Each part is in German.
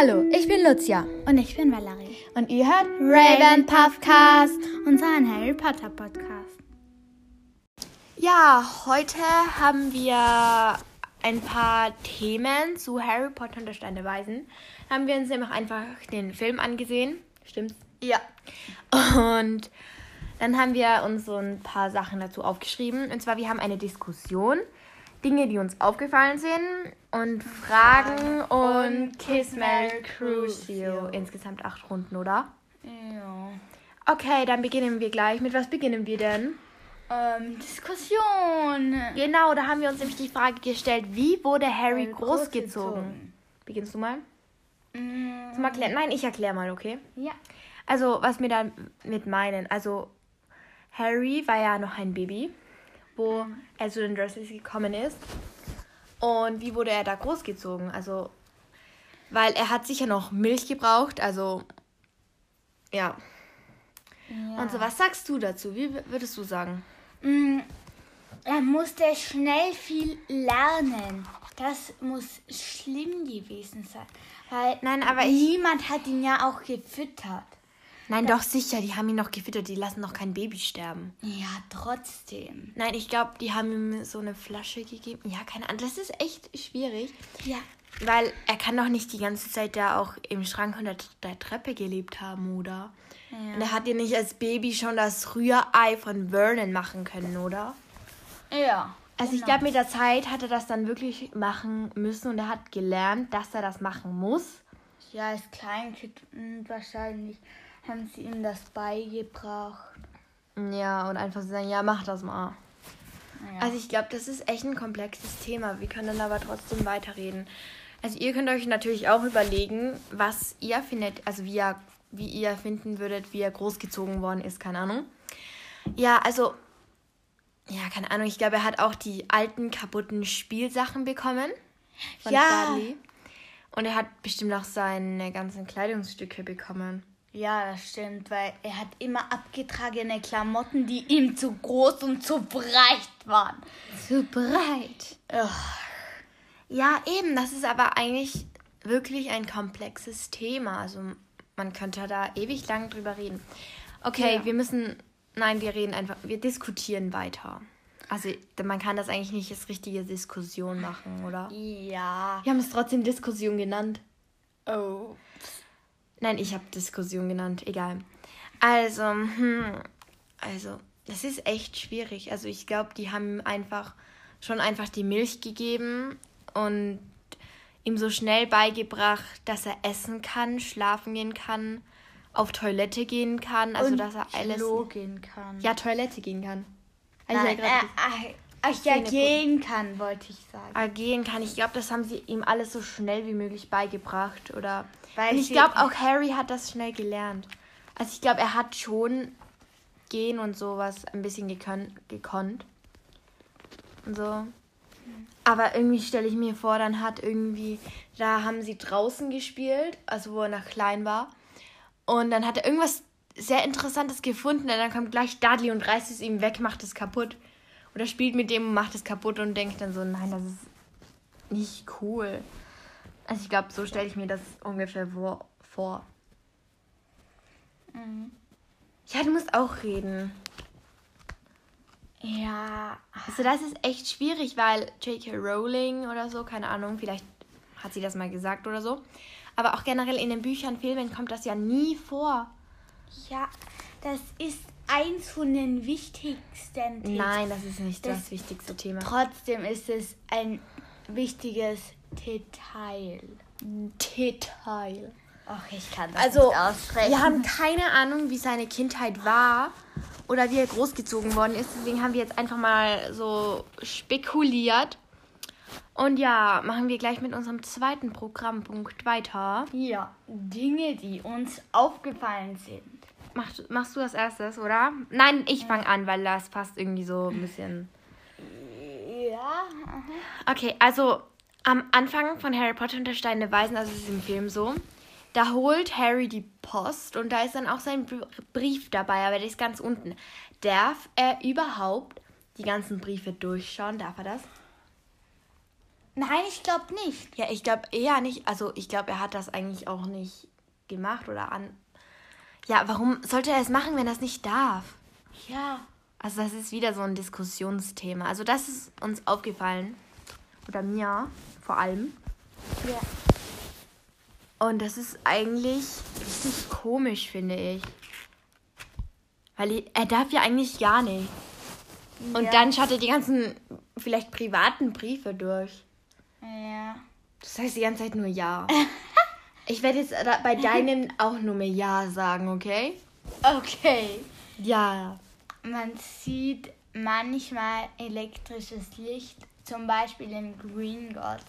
Hallo, ich bin Lucia. Und ich bin Valerie. Und ihr hört Raven Puffcast. Unseren Harry Potter Podcast. Ja, heute haben wir ein paar Themen zu Harry Potter und der Stein der Weisen. Haben wir uns nämlich einfach den Film angesehen. Stimmt's? Ja. Und dann haben wir uns so ein paar Sachen dazu aufgeschrieben. Und zwar, wir haben eine Diskussion. Dinge, die uns aufgefallen sind. Und Fragen und Kiss Mary Crucio. Insgesamt acht Runden, oder? Ja. Okay, dann beginnen wir gleich. Mit was beginnen wir denn? Ähm, Diskussion. Genau, da haben wir uns nämlich die Frage gestellt, wie wurde Harry Harry großgezogen? großgezogen. Beginnst du mal? Mm, Zum Erklären? Nein, ich erkläre mal, okay? Ja. Also, was wir damit meinen. Also, Harry war ja noch ein Baby, wo er zu den Dursleys gekommen ist. Und wie wurde er da großgezogen? Also, weil er hat sicher noch Milch gebraucht, also, ja. ja. Und so, was sagst du dazu? Wie würdest du sagen? Mm, Er musste schnell viel lernen. Das muss schlimm gewesen sein. Weil Nein, aber niemand hat ihn ja auch gefüttert. Nein, doch sicher, die haben ihn noch gefüttert, die lassen doch kein Baby sterben. Ja, trotzdem. Nein, ich glaube, die haben ihm so eine Flasche gegeben. Ja, keine Ahnung. Das ist echt schwierig. Ja. Weil er kann doch nicht die ganze Zeit da auch im Schrank unter der Treppe gelebt haben, oder? Und er hat ja nicht als Baby schon das Rührei von Vernon machen können, oder? Ja. Also ich glaube, mit der Zeit hat er das dann wirklich machen müssen und er hat gelernt, dass er das machen muss. Ja, als Kleinkind wahrscheinlich haben sie ihm das beigebracht. Ja, und einfach so sagen, ja, mach das mal. Ja. Also ich glaube, das ist echt ein komplexes Thema. Wir können dann aber trotzdem weiterreden. Also ihr könnt euch natürlich auch überlegen, was ihr findet, also wie ihr, wie ihr finden würdet, wie er großgezogen worden ist, keine Ahnung. Ja, also, ja, keine Ahnung, ich glaube, er hat auch die alten, kaputten Spielsachen bekommen. Von Ja. Dudley. Und er hat bestimmt auch seine ganzen Kleidungsstücke bekommen. Ja, das stimmt, weil er hat immer abgetragene Klamotten, die ihm zu groß und zu breit waren. Zu breit. Ja, eben, das ist aber eigentlich wirklich ein komplexes Thema. Also man könnte da ewig lang drüber reden. Okay, Ja. wir müssen, nein, wir reden einfach, wir diskutieren weiter. Also man kann das eigentlich nicht als richtige Diskussion machen, oder? Ja. Wir haben es trotzdem Diskussion genannt. Oh. Nein, ich habe Diskussion genannt, egal. Also, hm, also, das ist echt schwierig. Also ich glaube, die haben ihm einfach schon einfach die Milch gegeben und ihm so schnell beigebracht, dass er essen kann, schlafen gehen kann, auf Toilette gehen kann, also und dass er alles. Klo gehen kann. Ja, Toilette gehen kann. Ja Nein, grad äh, gesagt. Ach, ja, gehen kann, wollte ich sagen. Ah, gehen kann. Ich glaube, das haben sie ihm alles so schnell wie möglich beigebracht. Oder Weil und ich glaube, auch Harry hat das schnell gelernt. Also ich glaube, er hat schon gehen und sowas ein bisschen gekön gekonnt. Und so. Aber irgendwie stelle ich mir vor, dann hat irgendwie, da haben sie draußen gespielt, also wo er noch klein war. Und dann hat er irgendwas sehr Interessantes gefunden. Und dann kommt gleich Dudley und reißt es ihm weg, macht es kaputt. Oder spielt mit dem und macht es kaputt und denkt dann so, nein, das ist nicht cool. Also ich glaube, so stelle ich mir das ungefähr vor. Mhm. Ja, du musst auch reden. Ja. Also das ist echt schwierig, weil J.K. Rowling oder so, keine Ahnung, vielleicht hat sie das mal gesagt oder so. Aber auch generell in den Büchern, Filmen kommt das ja nie vor. Ja, das ist eins von den wichtigsten Themen. Nein, das ist nicht das, Das- wichtigste Thema. Trotzdem ist es ein wichtiges Detail. Detail. Ach, ich kann das Also, nicht aussprechen. wir haben keine Ahnung, wie seine Kindheit war oder wie er großgezogen worden ist. Deswegen haben wir jetzt einfach mal so spekuliert. Und ja, machen wir gleich mit unserem zweiten Programmpunkt weiter. Ja, Dinge, die uns aufgefallen sind. Machst, machst du das erstes, oder? Nein, ich fange an, weil das passt irgendwie so ein bisschen. Ja. Okay, also am Anfang von Harry Potter und der Stein der Weisen, also es ist im Film so, da holt Harry die Post und da ist dann auch sein Br- Brief dabei, aber der ist ganz unten. Darf er überhaupt die ganzen Briefe durchschauen? Darf er das? Nein, ich glaube nicht. Ja, ich glaube eher nicht. Also ich glaube, er hat das eigentlich auch nicht gemacht oder an. Ja, warum sollte er es machen, wenn er es nicht darf? Ja. Also das ist wieder so ein Diskussionsthema. Also das ist uns aufgefallen. Oder mir vor allem. Ja. Und das ist eigentlich richtig komisch, finde ich. Weil er darf ja eigentlich gar nicht. Und ja. dann schaut er die ganzen, vielleicht privaten Briefe durch. Ja. Das heißt die ganze Zeit nur Ja. Ich werde jetzt da- bei deinem auch nur mehr Ja sagen, okay? Okay. Ja. Man sieht manchmal elektrisches Licht, zum Beispiel im Green Gods.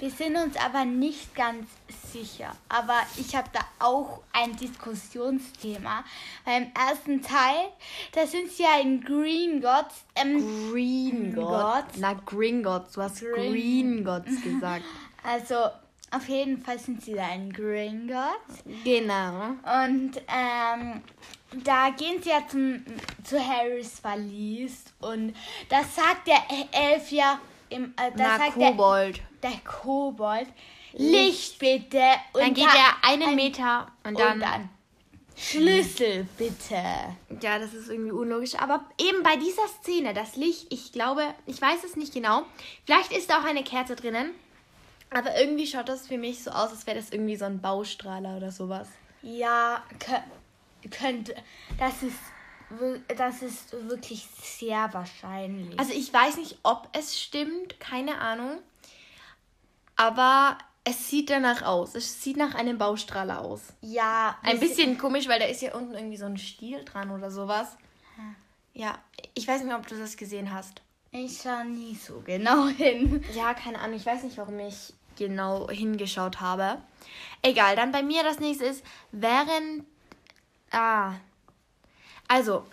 Wir sind uns aber nicht ganz sicher. Aber ich habe da auch ein Diskussionsthema. Weil im ersten Teil, da sind sie ja in Green Gods. Ähm, Green Gods. Gods. Na, Green Gods. Du hast Green- Green Gods gesagt. also auf jeden Fall sind sie da in Green Gods. genau. Und ähm, da gehen sie ja zum, zu Harrys Verlies und das sagt der Elf ja im, äh, das Na, sagt der, Kobold. der Kobold. Licht bitte. Und Dann geht er einen ein- Meter und und dann, dann Schlüssel bitte. Ja, das ist irgendwie unlogisch. Aber eben bei dieser Szene, das Licht, ich glaube, ich weiß es nicht genau. Vielleicht ist da auch eine Kerze drinnen. Aber irgendwie schaut das für mich so aus, als wäre das irgendwie so ein Baustrahler oder sowas. Ja, kö- könnte. Das ist, das ist wirklich sehr wahrscheinlich. Also ich weiß nicht, ob es stimmt, keine Ahnung. Aber es sieht danach aus. Es sieht nach einem Baustrahler aus. ja, Ein bisschen komisch, weil da ist ja unten irgendwie so ein Stiel dran oder sowas. Ja, ich weiß nicht, ob du das gesehen hast. Ich schaue nie so genau hin. Ja, keine Ahnung. Ich weiß nicht, warum ich genau hingeschaut habe. Egal, dann bei mir das nächste ist, während. Ah. Also.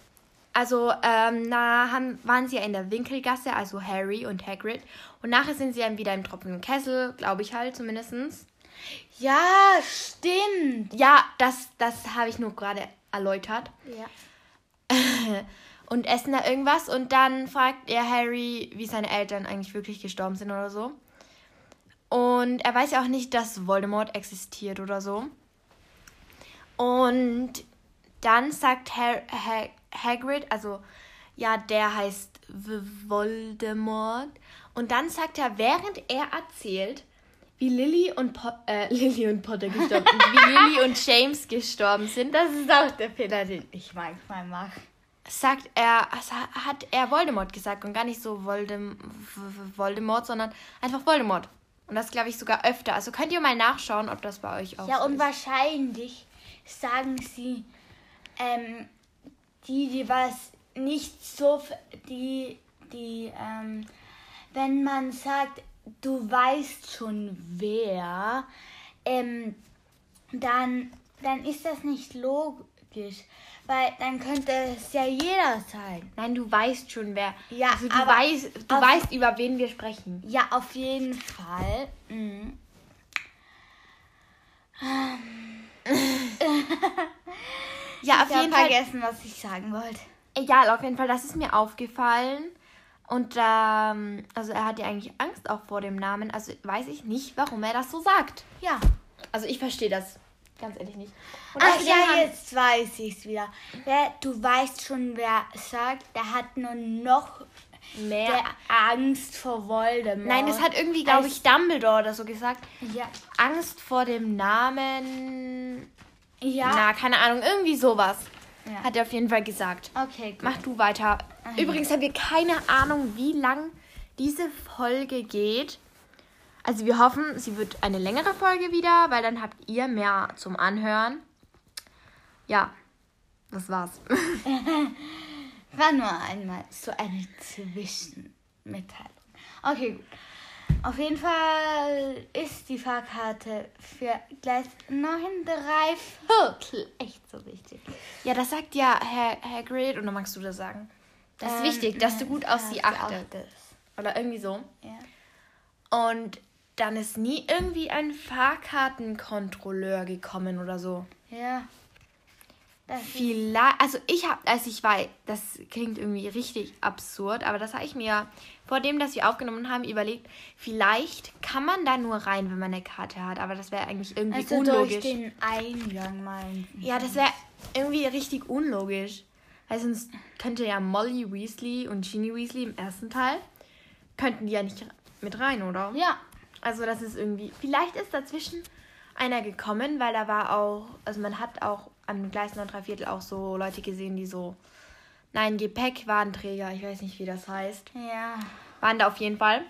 Also, ähm, na, haben, waren sie ja in der Winkelgasse, also Harry und Hagrid. Und nachher sind sie dann wieder im tropfenden Kessel, glaube ich halt zumindestens. Ja, stimmt. Ja, das, das habe ich nur gerade erläutert. Ja. und essen da irgendwas und dann fragt er Harry, wie seine Eltern eigentlich wirklich gestorben sind oder so. Und er weiß ja auch nicht, dass Voldemort existiert oder so. Und dann sagt Har ha Hagrid, also ja, der heißt Voldemort. Und dann sagt er, während er erzählt, wie Lily und, po äh, Lily und Potter gestorben sind, wie Lily und James gestorben sind, Das ist auch der Fehler, den ich manchmal mache. sagt er, also hat er Voldemort gesagt und gar nicht so Voldem Voldemort, sondern einfach Voldemort. Und das glaube ich sogar öfter. Also könnt ihr mal nachschauen, ob das bei euch auch Ja, so und ist. wahrscheinlich sagen sie, ähm, die, die was nicht so, die, die, ähm, wenn man sagt, du weißt schon wer, ähm, dann, dann ist das nicht logisch, weil dann könnte es ja jeder sein. Nein, du weißt schon, wer. Ja, also du aber weißt, du auf- weißt, über wen wir sprechen. Ja, auf jeden Fall. Mhm. Ja, auf Ich habe jeden Fall. vergessen, was ich sagen wollte. Egal, auf jeden Fall, das ist mir aufgefallen. Und ähm, also er hat ja eigentlich Angst auch vor dem Namen. Also weiß ich nicht, warum er das so sagt. Ja. Also ich verstehe das ganz ehrlich nicht. Und Ach ja, haben- jetzt weiß ich es wieder. Wer, du weißt schon, wer sagt, der hat nur noch mehr. Angst vor Voldemort. Nein, das hat irgendwie, glaube ich, Dumbledore oder so gesagt. Ja. Angst vor dem Namen. Ja. Na, keine Ahnung, irgendwie sowas. Ja. Hat er auf jeden Fall gesagt. Okay, gut. Mach du weiter. Übrigens haben wir keine Ahnung, wie lang diese Folge geht. Also wir hoffen, sie wird eine längere Folge wieder, weil dann habt ihr mehr zum Anhören. Ja, das war's. War nur einmal so eine Zwischenmitteilung. Okay, gut. Auf jeden Fall ist die Fahrkarte für Gleis 9 drei Viertel echt so wichtig. Ja, das sagt ja Herr Hagrid. Und dann magst du das sagen. Das ist Ähm, wichtig, dass du gut auf sie achtest. achtest. Oder irgendwie so. Ja. Und dann ist nie irgendwie ein Fahrkartenkontrolleur gekommen oder so. Ja. Vielleicht, also ich habe, als ich war, das klingt irgendwie richtig absurd, aber das habe ich mir vor dem, dass wir aufgenommen haben, überlegt, vielleicht kann man da nur rein, wenn man eine Karte hat, aber das wäre eigentlich irgendwie Also durch unlogisch. den Eingang meinen. Ja, das wäre irgendwie richtig unlogisch. Weil sonst könnte ja Molly Weasley und Ginny Weasley im ersten Teil, könnten die ja nicht mit rein, oder? Ja. Also das ist irgendwie, vielleicht ist dazwischen einer gekommen, weil da war auch, also man hat auch am Gleis 9 3 Viertel auch so Leute gesehen, die so, nein, Gepäckwarenträger, ich weiß nicht, wie das heißt, Ja. waren da auf jeden Fall.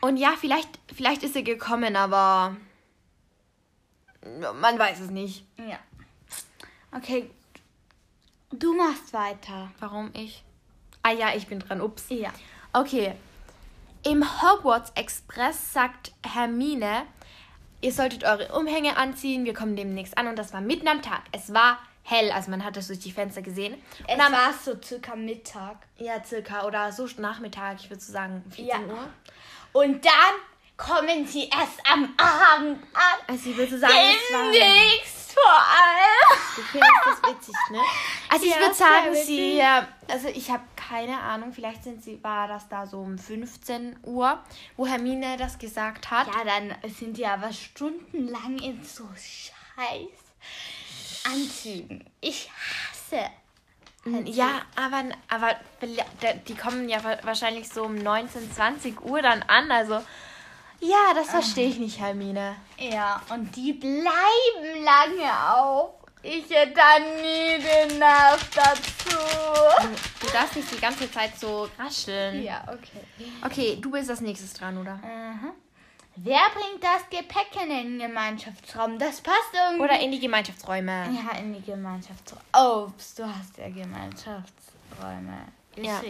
Und ja, vielleicht, vielleicht ist er gekommen, aber man weiß es nicht. Ja. Okay. Du machst weiter. Warum ich? Ah ja, ich bin dran, ups. Ja. Okay. Im Hogwarts Express sagt Hermine, ihr solltet eure Umhänge anziehen, wir kommen demnächst an und das war mitten am Tag. Es war hell, also man hat das durch die Fenster gesehen. Es Und am, war so circa Mittag. ja, circa oder so Nachmittag, ich würde so sagen 14 Ja. Uhr. Und dann kommen sie erst am Abend an. Also ich würde so sagen, es war Demnächst vor allem. Du findest das witzig, ne? Also ich Ja, würde sagen, sie, also ich habe keine Ahnung, vielleicht sind sie, war das da so um 15 Uhr, wo Hermine das gesagt hat. Ja, dann sind die aber stundenlang in so scheiß Anzügen. Ich hasse. Ja, aber, aber die kommen ja wa- wahrscheinlich so um 19, 20 Uhr dann an. Also, ja, das verstehe ich nicht, Hermine. Ja, und die bleiben lange auf. Ich hätte da nie den Nerv dazu. Du darfst nicht die ganze Zeit so rascheln. Ja, okay. Okay, du bist als nächstes dran, oder? Aha. Wer bringt das Gepäck in den Gemeinschaftsraum? Das passt irgendwie. Oder in die Gemeinschaftsräume. ja, in die Gemeinschaftsräume. Ups, du hast ja Gemeinschaftsräume Ja.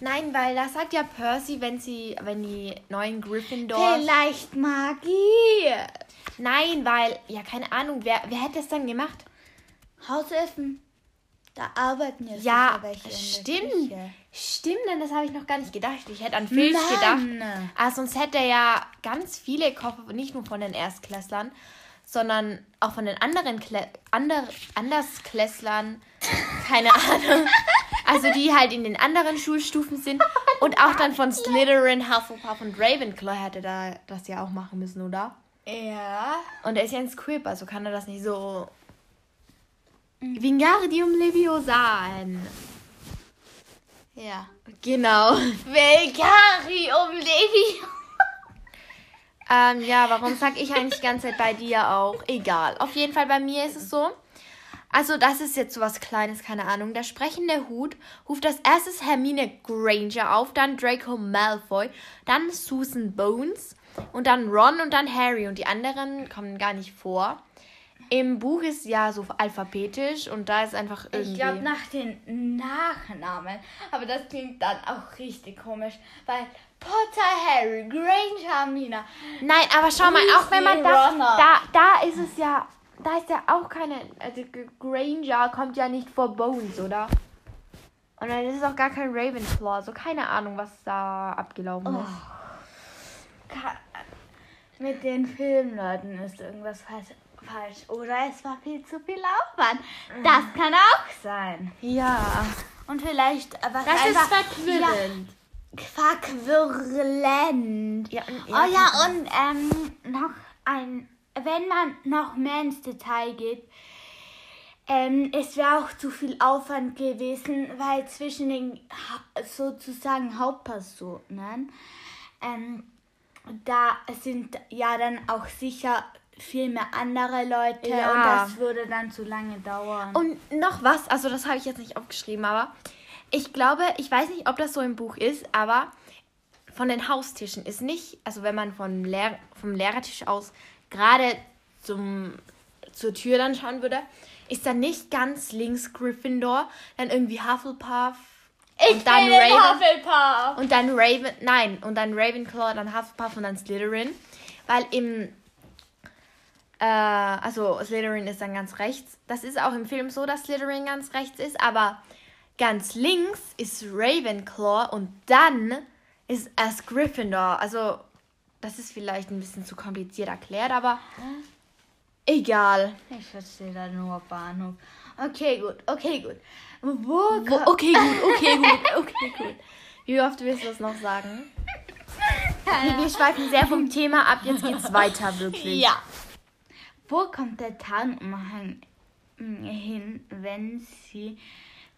Nein, weil da sagt ja Percy, wenn sie, wenn die neuen Gryffindors. Vielleicht Magie. Nein, weil, ja, keine Ahnung, wer, wer hätte das dann gemacht? Hausessen. Da arbeiten jetzt Ja, welche der stimmt. Stimmt, denn das habe ich noch gar nicht gedacht. Ich hätte an Mann. gedacht. Ah, sonst hätte er ja ganz viele Koffer, nicht nur von den Erstklässlern, sondern auch von den anderen Klä ander Andersklässlern. Keine Ahnung. Also die halt in den anderen Schulstufen sind. Und auch dann von Slytherin, Hufflepuff und Ravenclaw hätte da das ja auch machen müssen, oder? Ja. Und er ist ja ein Squib, also kann er das nicht so... Wingardium Leviosa. Ja. Genau. Vegarium Levi. Ähm, ja, warum sag ich eigentlich die ganze Zeit bei dir auch? Egal. Auf jeden Fall bei mir ist es so. Also, das ist jetzt so was Kleines, keine Ahnung. Der sprechende Hut ruft als erstes Hermine Granger auf, dann Draco Malfoy, dann Susan Bones und dann Ron und dann Harry. Und die anderen kommen gar nicht vor. Im Buch ist ja so alphabetisch und da ist einfach irgendwie. Ich glaube nach den Nachnamen. Aber das klingt dann auch richtig komisch. Weil Potter, Harry, Granger, Hermine. Nein, aber schau mal, auch wenn man Weasley, da, Ronald. da, da ist es ja, da ist ja auch keine, also Granger kommt ja nicht vor Bones, oder? Und dann ist es auch gar kein Ravenclaw, so keine Ahnung, was da abgelaufen ist. Ka- Mit den Filmleuten ist irgendwas falsch. falsch. Oder es war viel zu viel Aufwand. Das kann auch sein. Ja, Und vielleicht was das ist einfach verquirrend. verquirlend. Ja, und- oh ja, und ähm, noch ein, wenn man noch mehr ins Detail geht, ähm, es wäre auch zu viel Aufwand gewesen, weil zwischen den ha sozusagen Hauptpersonen, ähm, da sind ja dann auch sicher viel mehr andere Leute Ja. und das würde dann zu lange dauern. Und noch was, also das habe ich jetzt nicht aufgeschrieben, aber ich glaube, ich weiß nicht, ob das so im Buch ist, aber von den Haustischen ist nicht, also wenn man vom, Lehr vom Lehrertisch aus gerade zum, zur Tür dann schauen würde, ist dann nicht ganz links Gryffindor, dann irgendwie Hufflepuff und dann Raven Hufflepuff. und dann Raven, nein, und dann Ravenclaw, dann Hufflepuff und dann Slytherin, weil im äh, also Slytherin ist dann ganz rechts. Das ist auch im Film so, dass Slytherin ganz rechts ist, aber ganz links ist Ravenclaw und dann ist erst Gryffindor. Also das ist vielleicht ein bisschen zu kompliziert erklärt, aber egal. Ich verstehe da nur Bahnhof. Okay, gut, okay, gut. Wo, Wo, okay, gut, okay, gut, okay, gut. Wie oft willst du das noch sagen? Wir, wir schweifen sehr vom Thema ab, jetzt geht's weiter, wirklich. Ja. Wo kommt der Tarnumhang hin, wenn sie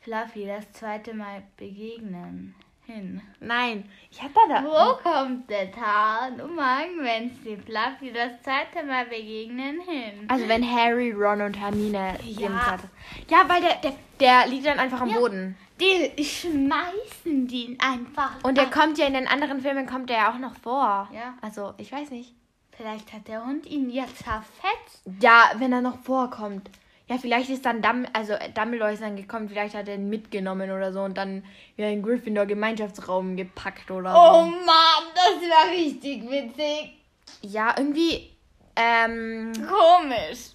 Fluffy das zweite Mal begegnen? Hin. Nein, ich hab da da. Wo kommt der Tarnumhang, wenn sie Fluffy das zweite Mal begegnen? Hin. Also wenn Harry, Ron und Hermine Ja. den Vater- Ja, weil der, der, der liegt dann einfach am Ja. Boden. Die schmeißen den einfach. Und der ab. kommt ja in den anderen Filmen kommt der ja auch noch vor. Ja. Also, ich weiß nicht. Vielleicht hat der Hund ihn ja zerfetzt. Ja, wenn er noch vorkommt. Ja, vielleicht ist dann Dum also äh, Dumbledore ist dann gekommen, vielleicht hat er ihn mitgenommen oder so und dann wieder in Gryffindor Gemeinschaftsraum gepackt oder Oh so. Mann, das war richtig witzig. Ja, irgendwie ähm Komisch.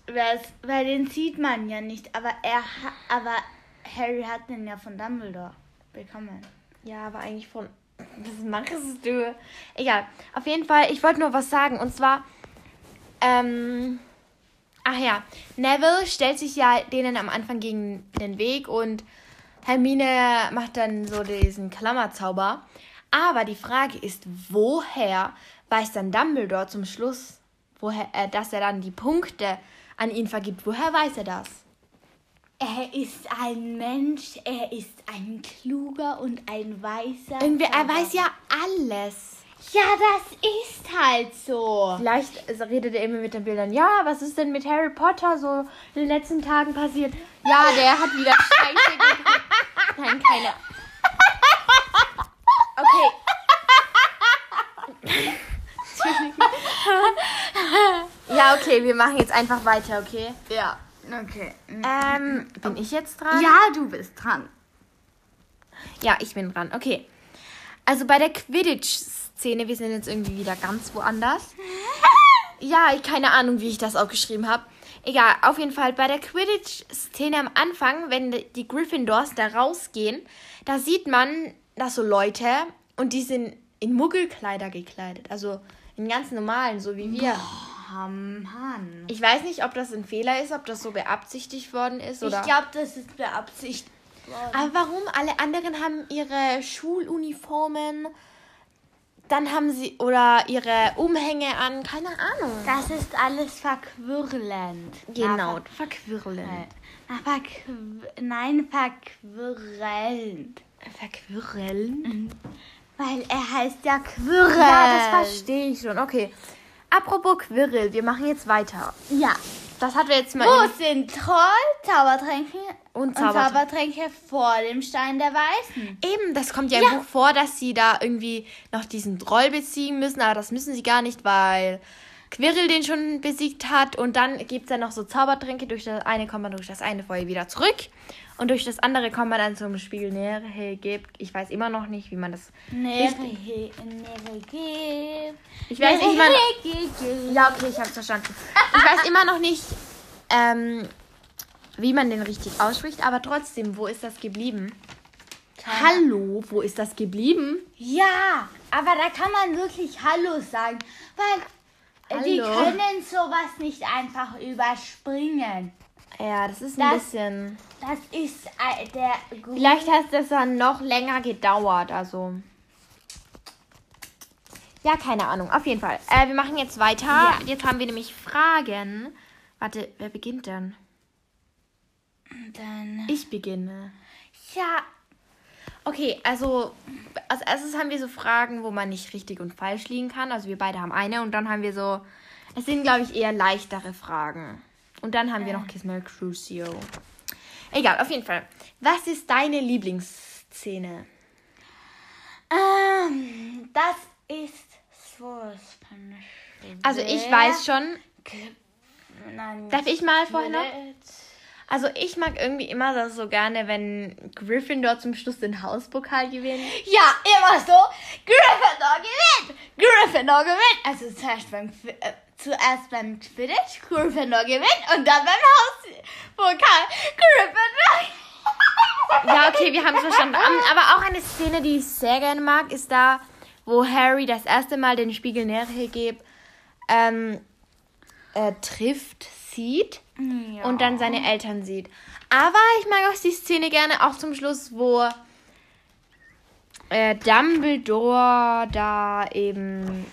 Weil den sieht man ja nicht. Aber er aber Harry hat den ja von Dumbledore bekommen. ja, aber eigentlich von was machst du? Egal. Auf jeden Fall, ich wollte nur was sagen und zwar ähm ach ja, Neville stellt sich ja denen am Anfang gegen den Weg und Hermine macht dann so diesen Klammerzauber. Aber die Frage ist, woher weiß dann Dumbledore zum Schluss, woher, äh, dass er dann die Punkte an ihn vergibt? Woher weiß er das? Er ist ein Mensch, er ist ein kluger und ein weiser. Irgendwie, er weiß ja alles. Ja, das ist halt so. Vielleicht redet er immer mit den Bildern. Ja, was ist denn mit Harry Potter so in den letzten Tagen passiert? Ja, der hat wieder Scheiße gekriegt. Nein, keine. Okay. ja, okay, wir machen jetzt einfach weiter, okay? Ja, okay. Ähm, bin ich jetzt dran? ja, du bist dran. Ja, ich bin dran. Okay. Also bei der Quidditch-Szene, wir sind jetzt irgendwie wieder ganz woanders. Ja, keine Ahnung, wie ich das aufgeschrieben habe. Egal, auf jeden Fall bei der Quidditch-Szene am Anfang, wenn die Gryffindors da rausgehen, da sieht man, dass so Leute und die sind in Muggelkleider gekleidet. Also in ganz normalen, so wie wir. Oh Mann. Ich weiß nicht, ob das ein Fehler ist, ob das so beabsichtigt worden ist oder. Ich glaube, das ist beabsichtigt worden. Aber warum? Alle anderen haben ihre Schuluniformen, dann haben sie oder ihre Umhänge an, keine Ahnung. Das ist alles verquirlend. genau, ver- na, verqu nein, verquirlend. Verquirlen? Weil er heißt ja Quirrell. Ja, das verstehe ich schon. Okay. Apropos Quirrell, wir machen jetzt weiter. Ja. Das hatten wir jetzt mal. Wo in- sind Troll, Zaubertränke Und und Zaubertränke. Zaubertränke vor dem Stein der Weißen? Eben, das kommt ja im Ja. Buch vor, dass sie da irgendwie noch diesen Troll besiegen müssen, aber das müssen sie gar nicht, weil Quirrell den schon besiegt hat und dann gibt es ja noch so Zaubertränke. Durch das eine kommt man durch das eine Feuer wieder zurück und durch das andere kommt man dann zum Spiegel näher gibt. Ich weiß immer noch nicht, wie man das. Gib. Ich weiß gib, gib. Ja, okay, ich hab's verstanden. Ich weiß immer noch nicht, ähm, wie man den richtig ausspricht, aber trotzdem, wo ist das geblieben? Hallo, wo ist das geblieben? Ja, aber da kann man wirklich Hallo sagen, weil äh, die Hallo. können sowas nicht einfach überspringen. Ja, das ist ein Das- bisschen. Das ist äh, der Grund. Vielleicht hat das dann noch länger gedauert, also. Ja, keine Ahnung. Auf jeden Fall. Äh, wir machen jetzt weiter. Ja. Jetzt haben wir nämlich Fragen. Warte, wer beginnt denn? Dann, Ich beginne. ja, Okay, also als erstes haben wir so Fragen, wo man nicht richtig und falsch liegen kann. Also wir beide haben eine und dann haben wir so, es sind glaube ich eher leichtere Fragen. Und dann haben wir noch Kiss Mary Crucio. Egal, auf jeden Fall. Was ist deine Lieblingsszene? ähm, das ist sowas von Also ich weiß schon. Nein, Darf ich mal vorher noch? Also ich mag irgendwie immer das so gerne, wenn Gryffindor zum Schluss den Hauspokal gewinnt. Ja, immer so. Gryffindor gewinnt. Gryffindor gewinnt. Also zuerst beim, äh, zuerst beim Quidditch. Gryffindor gewinnt. Und dann beim Hauspokal. Gryffindor. Ja, okay, wir haben es verstanden. Aber auch eine Szene, die ich sehr gerne mag, ist da, wo Harry das erste Mal den Spiegel Nerhegeb ähm, äh, trifft, sieht. Ja. und dann seine Eltern sieht. Aber ich mag auch die Szene gerne, auch zum Schluss, wo äh, Dumbledore da eben,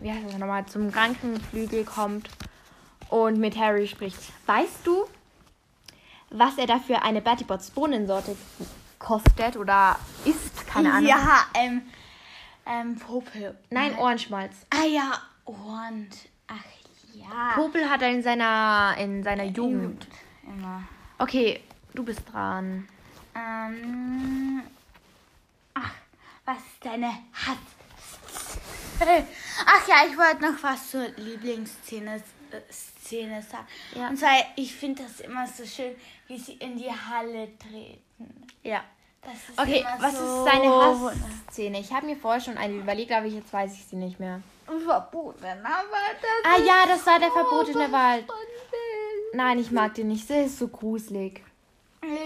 wie heißt das nochmal, zum Krankenflügel kommt und mit Harry spricht. Weißt du, was er dafür eine Bertie Botts Bohnensorte kostet oder isst? Keine Ahnung. Ja, ähm, ähm, Popel. Nein, Ohrenschmalz. Ah ja, und, ach ja. Popel hat er in seiner, in seiner Jugend. Immer. Okay, du bist dran. Ähm, ach, was ist deine Hass? Ach ja, ich wollte noch was zur Lieblingsszene äh, Szene sagen. Ja. Und zwar, ich finde das immer so schön, wie sie in die Halle treten. Ja. Okay, was so ist seine Hassszene? Ich habe mir vorher schon eine überlegt, aber jetzt weiß ich sie nicht mehr. Verboten, aber das Ah ja, das war der verbotene Wald. Nein, ich mag den nicht. Der ist so gruselig.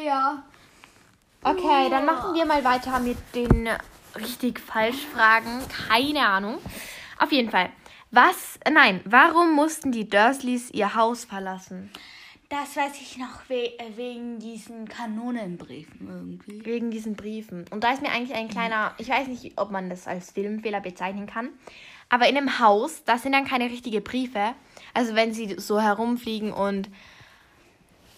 Ja. Okay, dann machen wir mal weiter mit den richtig falsch Fragen. Keine Ahnung. Auf jeden Fall. Was, nein, warum mussten die Dursleys ihr Haus verlassen? Das weiß ich noch we äh, wegen diesen Kanonenbriefen irgendwie. Wegen diesen Briefen. Und da ist mir eigentlich ein kleiner, ich weiß nicht, ob man das als Filmfehler bezeichnen kann, aber in einem Haus, da sind dann keine richtigen Briefe. Also wenn sie so herumfliegen und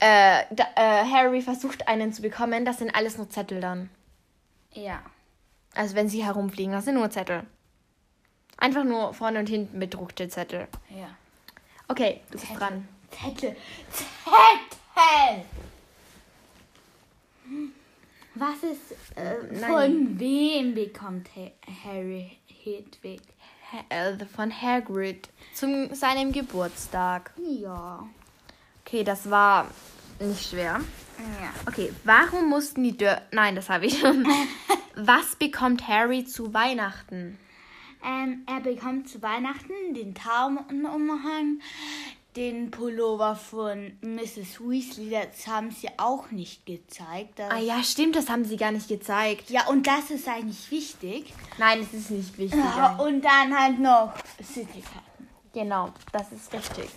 äh, da, äh, Harry versucht einen zu bekommen, das sind alles nur Zettel dann. Ja. Also wenn sie herumfliegen, das sind nur Zettel. Einfach nur vorne und hinten bedruckte Zettel. Ja. Okay, du bist dran. Zettel. Zettel! Was ist, äh, von wem bekommt Ha- Harry Hedwig? Äh, von Hagrid zum seinem Geburtstag. Ja. Okay, das war nicht schwer. Ja. Okay, warum mussten die Dör... Nein, das habe ich schon. Was bekommt Harry zu Weihnachten? Ähm, er bekommt zu Weihnachten den Taubenumhang, den Pullover von Mrs. Weasley. Das haben sie auch nicht gezeigt. Ah ja, stimmt, das haben sie gar nicht gezeigt. ja, und das ist eigentlich wichtig. Nein, es ist nicht wichtig. Ja, und dann halt noch Citykarten. Genau, das ist richtig.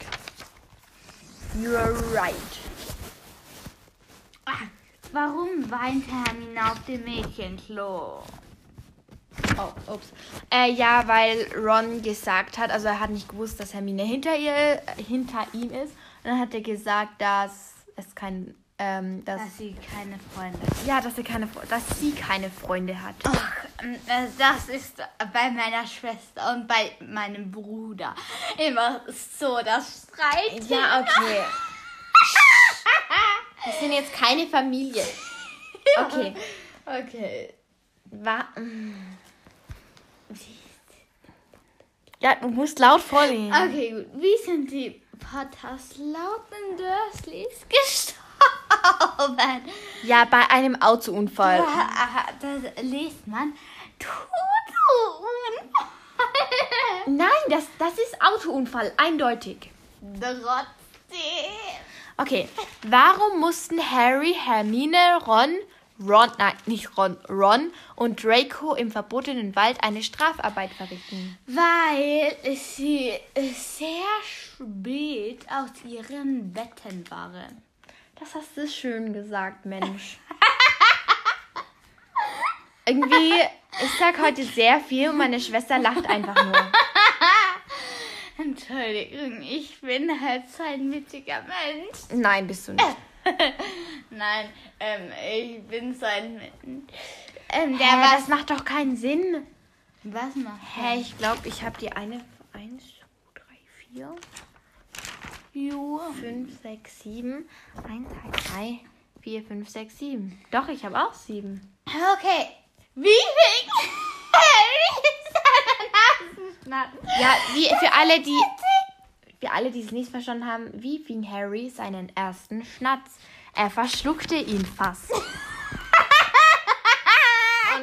You're right. Ah, warum weint Hermine auf dem Mädchenklo? Oh, ups. Äh, ja, weil Ron gesagt hat, also er hat nicht gewusst, dass Hermine hinter ihr, äh, hinter ihm ist. Und dann hat er gesagt, dass es kein, ähm, dass, Dass sie keine Freunde hat. ja, dass er keine, dass sie keine Freunde hat. Ach, äh, das ist bei meiner Schwester und bei meinem Bruder immer so das Streit. Ja, okay. Wir sind jetzt keine Familie. Okay. Okay. Wa mm. Ja, du musst laut vorlesen. Okay, gut. Wie sind die Potters lauten Dursleys gestorben? Ja, bei einem Autounfall. Ah, Das liest man. Totunfall. Nein, das, das ist Autounfall, eindeutig. Trotzdem. Okay, warum mussten Harry, Hermine, Ron, Ron, nein, nicht Ron, Ron und Draco im verbotenen Wald eine Strafarbeit verrichten? Weil sie sehr spät aus ihren Betten waren. Das hast du schön gesagt, Mensch. Irgendwie, ich sag heute sehr viel und meine Schwester lacht einfach nur. Entschuldigung, ich bin halt so ein witziger Mensch. Nein, bist du nicht. Nein, ähm, ich bin so ein Mensch. Ähm, der Hä, was. das macht doch keinen Sinn. Was macht Hä, ich glaube, ich habe die eine. Eins, zwei, drei, vier, Jo. fünf, sechs, sieben. Eins, zwei, drei, vier, fünf, sechs, sieben. Doch, ich habe auch sieben. Okay. Wie fing Harry seinen Nasenschnappen? Ja, wie für alle, die. Für alle, die es nicht verstanden haben, wie fing Harry seinen ersten Schnatz? Er verschluckte ihn fast. oh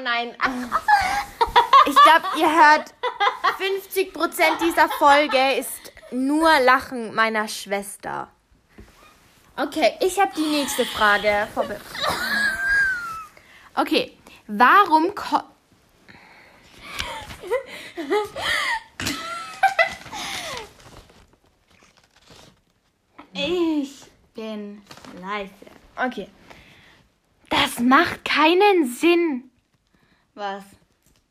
nein. Ich glaube, ihr hört 50% dieser Folge ist nur Lachen meiner Schwester. Okay, ich habe die nächste Frage. Okay, warum ko Ich Sagen leise. Okay. Das macht keinen Sinn. Was?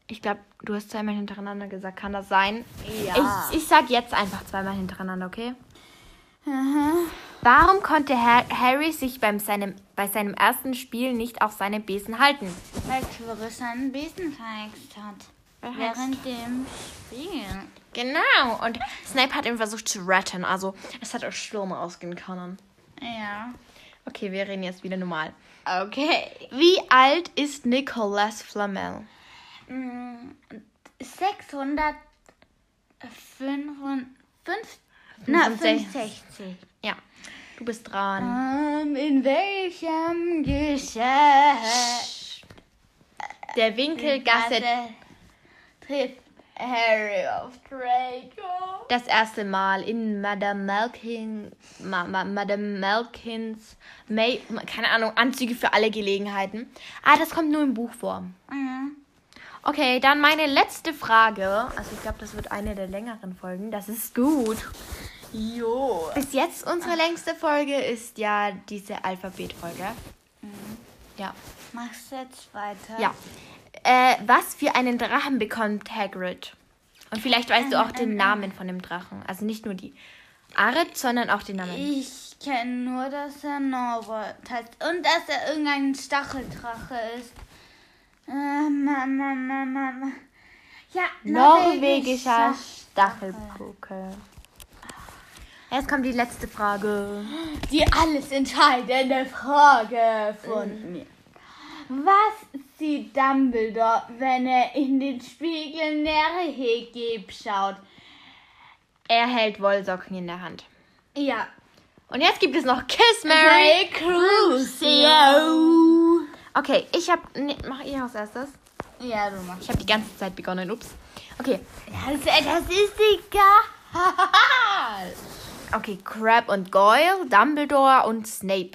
Ich glaube, du hast zweimal hintereinander gesagt. Kann das sein? Ja. Ich, ich sag jetzt einfach zweimal hintereinander, okay? Mhm. Warum konnte Har Harry sich beim seinem, bei seinem ersten Spiel nicht auf seine Besen halten? Weil Quirrell seinen Besen verhext hat. Verhext. Während dem Spiel. Genau. Und Snape hat ihn versucht zu retten. Also, es hat auch Stürme ausgehen können. Ja. Okay, wir reden jetzt wieder normal. Okay. Wie alt ist Nicholas Flamel? Mm, 665. Na, 65. Ja, du bist dran. Ähm, in welchem Geschäft Der Winkelgasse trifft Harry auf Draco? das erste Mal in Madame Malkin, Ma, Ma, Madame Malkins, May, keine Ahnung, Anzüge für alle Gelegenheiten. Ah, das kommt nur im Buch vor. Mhm. Okay, dann meine letzte Frage. Also ich glaube, das wird eine der längeren Folgen. Das ist gut. Jo. Bis jetzt unsere längste Folge ist ja diese Alphabetfolge. Ja. Machst du jetzt weiter? Ja. Äh, was für einen Drachen bekommt Hagrid? Und vielleicht weißt du auch den Namen von dem Drachen. Also nicht nur die Art, sondern auch den Namen. Ich kenne nur, dass er Norbert heißt und dass er irgendein Stacheldrache ist. Ähm, ähm, ähm, ähm, ähm. Ja, Norwegischer Stachelpukkel. Jetzt kommt die letzte Frage. Die alles entscheidende Frage von mir. Was sieht Dumbledore, wenn er in den Spiegel Nerhegeb schaut? Er hält Wollsocken in der Hand. Ja. Und jetzt gibt es noch Kiss Mary. Crucio. Okay, ich hab. Nee, mach ich als erstes. Ja, du machst. Ich habe die ganze Zeit begonnen. Ups. Okay. Das, das ist egal. Okay, Crab und Goyle, Dumbledore und Snape.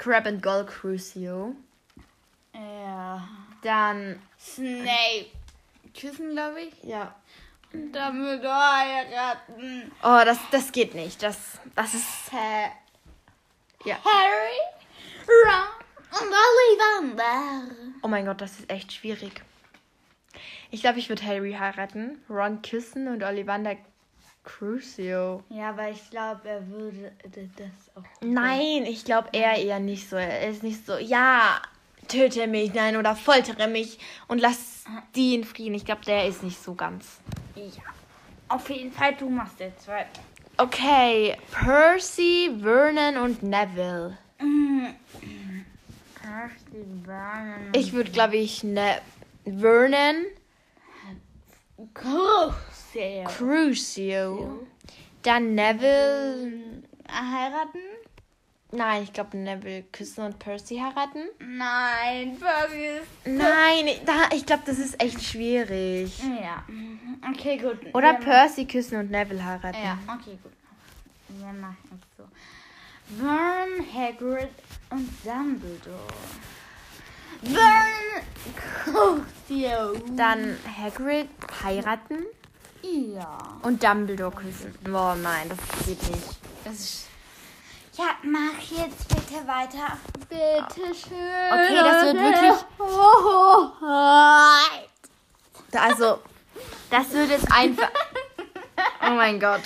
Crab und Goyle Crucio. Ja. Dann. Snape. Küssen, glaube ich. Ja. Und Dumbledore heiraten. Oh, das, das geht nicht. Das, das ist. Ha Ja. Harry, Ron und Ollivander. Oh mein Gott, das ist echt schwierig. Ich glaube, ich würde Harry heiraten, Ron küssen und Ollivander Crucio. Ja, aber ich glaube, er würde das auch. Nein, ich glaube er eher nicht so. Er ist nicht so, ja, töte mich, nein, oder foltere mich und lass die in Frieden. Ich glaube, der ist nicht so ganz. Ja. Auf jeden Fall, du machst jetzt weiter. Okay, Percy, Vernon und Neville. Ich würde, glaube ich, ne Vernon Crucio. Crucio. Dann Neville. Heiraten? Nein, ich glaube Neville küssen und Percy heiraten. Nein, vergiss. Nein, da, ich glaube, das ist echt schwierig. Ja. Okay, gut. Oder Wir Percy küssen und Neville heiraten. Ja, okay, gut. Wir machen es so. Vern, Hagrid und Dumbledore. Vern, Crucio. Dann Hagrid heiraten Ja. und Dumbledore küssen. Oh nein, das geht nicht. Das ist Ja, mach jetzt bitte weiter. Bitte schön. Okay, das wird wirklich- also, das wird jetzt einfach. Oh mein Gott.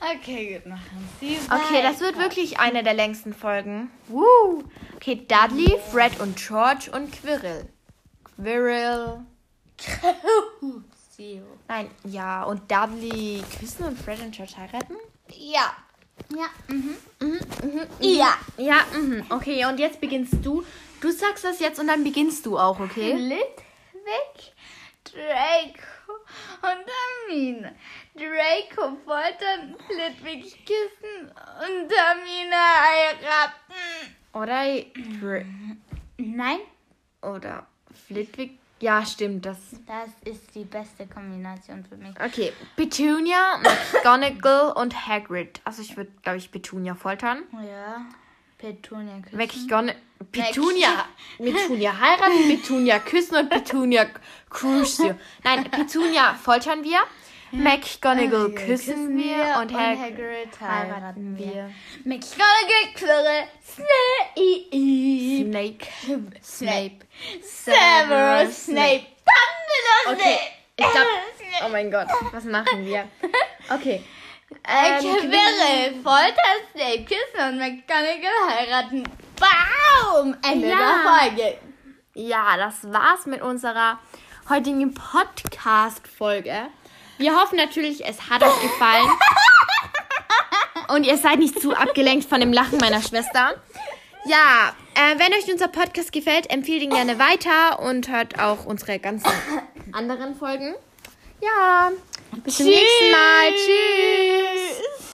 Okay, gut, machen Sie Okay, das wird wirklich eine der längsten Folgen. Woo. Okay, Dudley, Fred und George und Quirrell. Quirrell. Crucio. Nein, ja. Und Dudley küssen und Fred und George heiraten? Ja. Ja. Mhm. Mhm, mhm, Ja. Ja, mhm. Okay, und jetzt beginnst du. Du sagst das jetzt und dann beginnst du auch, okay? Litwick, Draco und Hermine. Draco foltern, Litwick küssen und Hermine heiraten. Oder Dr- Nein, oder Flitwick. Ja, stimmt, das. das ist die beste Kombination für mich. Okay, Petunia, McGonagall und Hagrid. Also ich würde, glaube ich, Petunia foltern. Ja. Petunia küssen. McGonagall. Petunia. Petunia heiraten, Petunia küssen und Petunia Crucio. Nein, Petunia foltern wir. McGonagall küssen wir und, Hag Hagrid heiraten wir. McGonagall quirre Snape. Snake. Snape. Severus Snape. Dumbledore Okay, ich. Snape. Oh mein Gott, was machen wir? Okay. Ähm, Ähm, Quirrell, Folter, Snape küssen und McGonagall heiraten. Baum! Ende Ja. der Folge. Ja, das war's mit unserer heutigen Podcast-Folge. Wir hoffen natürlich, es hat euch gefallen. Und ihr seid nicht zu abgelenkt von dem Lachen meiner Schwester. Ja, äh, wenn euch unser Podcast gefällt, empfehlt ihn gerne weiter und hört auch unsere ganzen anderen Folgen. Ja, bis zum nächsten Mal. Tschüss.